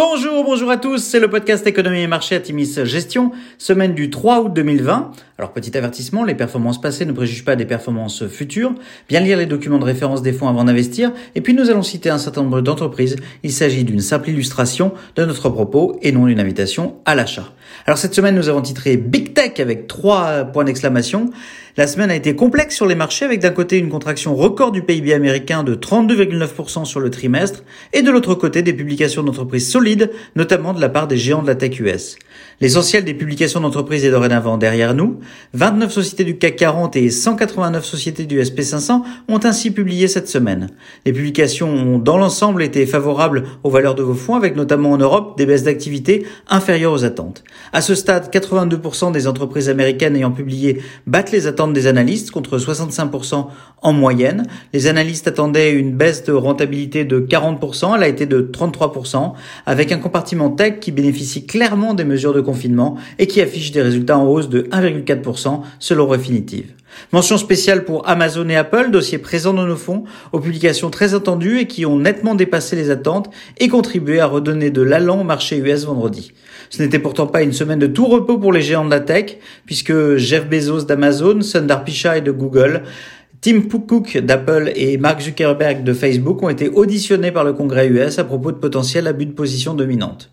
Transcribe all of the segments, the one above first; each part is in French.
Bonjour, bonjour à tous, c'est le podcast Économie et Marché à Timis Gestion, semaine du 3 août 2020. Alors petit avertissement, les performances passées ne préjugent pas des performances futures. Bien lire les documents de référence des fonds avant d'investir. Et puis nous allons citer un certain nombre d'entreprises. Il s'agit d'une simple illustration de notre propos et non d'une invitation à l'achat. Alors cette semaine nous avons titré Big Tech avec trois points d'exclamation. La semaine a été complexe sur les marchés avec d'un côté une contraction record du PIB américain de 32,9% sur le trimestre et de l'autre côté des publications d'entreprises solides, notamment de la part des géants de la tech US. L'essentiel des publications d'entreprises est dorénavant derrière nous. 29 sociétés du CAC 40 et 189 sociétés du SP500 ont ainsi publié cette semaine. Les publications ont dans l'ensemble été favorables aux valeurs de vos fonds avec notamment en Europe des baisses d'activité inférieures aux attentes. À ce stade, 82% des entreprises américaines ayant publié battent les attentes des analystes contre 65% en moyenne. Les analystes attendaient une baisse de rentabilité de 40%, elle a été de 33%, avec un compartiment tech qui bénéficie clairement des mesures de confinement et qui affiche des résultats en hausse de 1,4% selon Refinitiv. Mention spéciale pour Amazon et Apple, dossiers présents dans nos fonds, aux publications très attendues et qui ont nettement dépassé les attentes et contribué à redonner de l'allant au marché US vendredi. Ce n'était pourtant pas une semaine de tout repos pour les géants de la tech, puisque Jeff Bezos d'Amazon, Sundar Pichai de Google, Tim Cook d'Apple et Mark Zuckerberg de Facebook ont été auditionnés par le Congrès US à propos de potentiels abus de position dominante.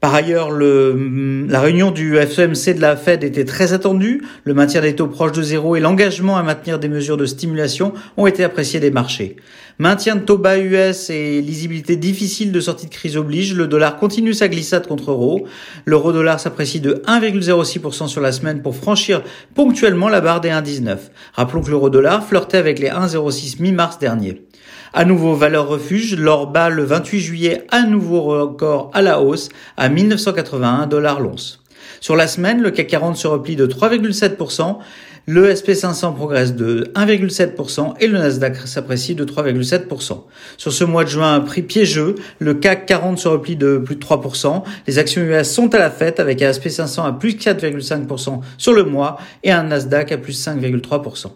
Par ailleurs, le, la réunion du FOMC de la Fed était très attendue. Le maintien des taux proches de zéro et l'engagement à maintenir des mesures de stimulation ont été appréciés des marchés. Maintien de taux bas US et lisibilité difficile de sortie de crise oblige, le dollar continue sa glissade contre euro. L'euro dollar s'apprécie de 1,06% sur la semaine pour franchir ponctuellement la barre des 1,19. Rappelons que l'euro dollar flirtait avec les 1,06 mi-mars dernier. À nouveau valeur refuge, l'or bat le 28 juillet à nouveau record à la hausse à 1981 dollars l'once. Sur la semaine, le CAC 40 se replie de 3,7%, le SP500 progresse de 1,7% et le Nasdaq s'apprécie de 3,7%. Sur ce mois de juin, prix piégeux, le CAC 40 se replie de plus de 3%. Les actions US sont à la fête avec un SP500 à plus 4,5% sur le mois et un Nasdaq à plus 5,3%.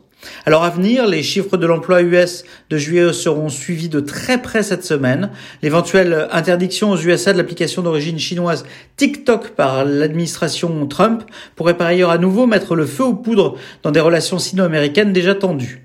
Alors à venir, les chiffres de l'emploi US de juillet seront suivis de très près cette semaine. L'éventuelle interdiction aux USA de l'application d'origine chinoise TikTok par l'administration Trump pourrait par ailleurs à nouveau mettre le feu aux poudres dans des relations sino-américaines déjà tendues.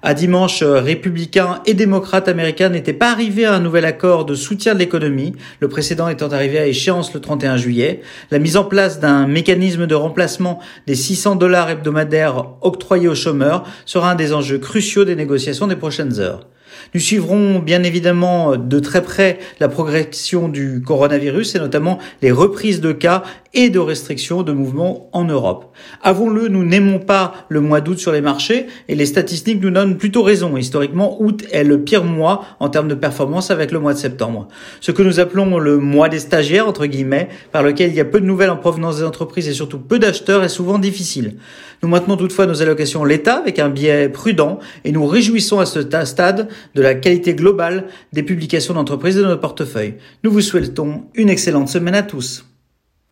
À dimanche, euh, républicains et démocrates américains n'étaient pas arrivés à un nouvel accord de soutien de l'économie, le précédent étant arrivé à échéance le 31 juillet. La mise en place d'un mécanisme de remplacement des 600 dollars hebdomadaires octroyés aux chômeurs sera un des enjeux cruciaux des négociations des prochaines heures. Nous suivrons bien évidemment de très près la progression du coronavirus et notamment les reprises de cas et de restrictions de mouvements en Europe. Avons-le, nous n'aimons pas le mois d'août sur les marchés et les statistiques nous donnent plutôt raison. Historiquement, août est le pire mois en termes de performance avec le mois de septembre. Ce que nous appelons le mois des stagiaires, entre guillemets, par lequel il y a peu de nouvelles en provenance des entreprises et surtout peu d'acheteurs est souvent difficile. Nous maintenons toutefois nos allocations l'État avec un biais prudent et nous réjouissons à ce stade de la qualité globale des publications d'entreprises de notre portefeuille. Nous vous souhaitons une excellente semaine à tous.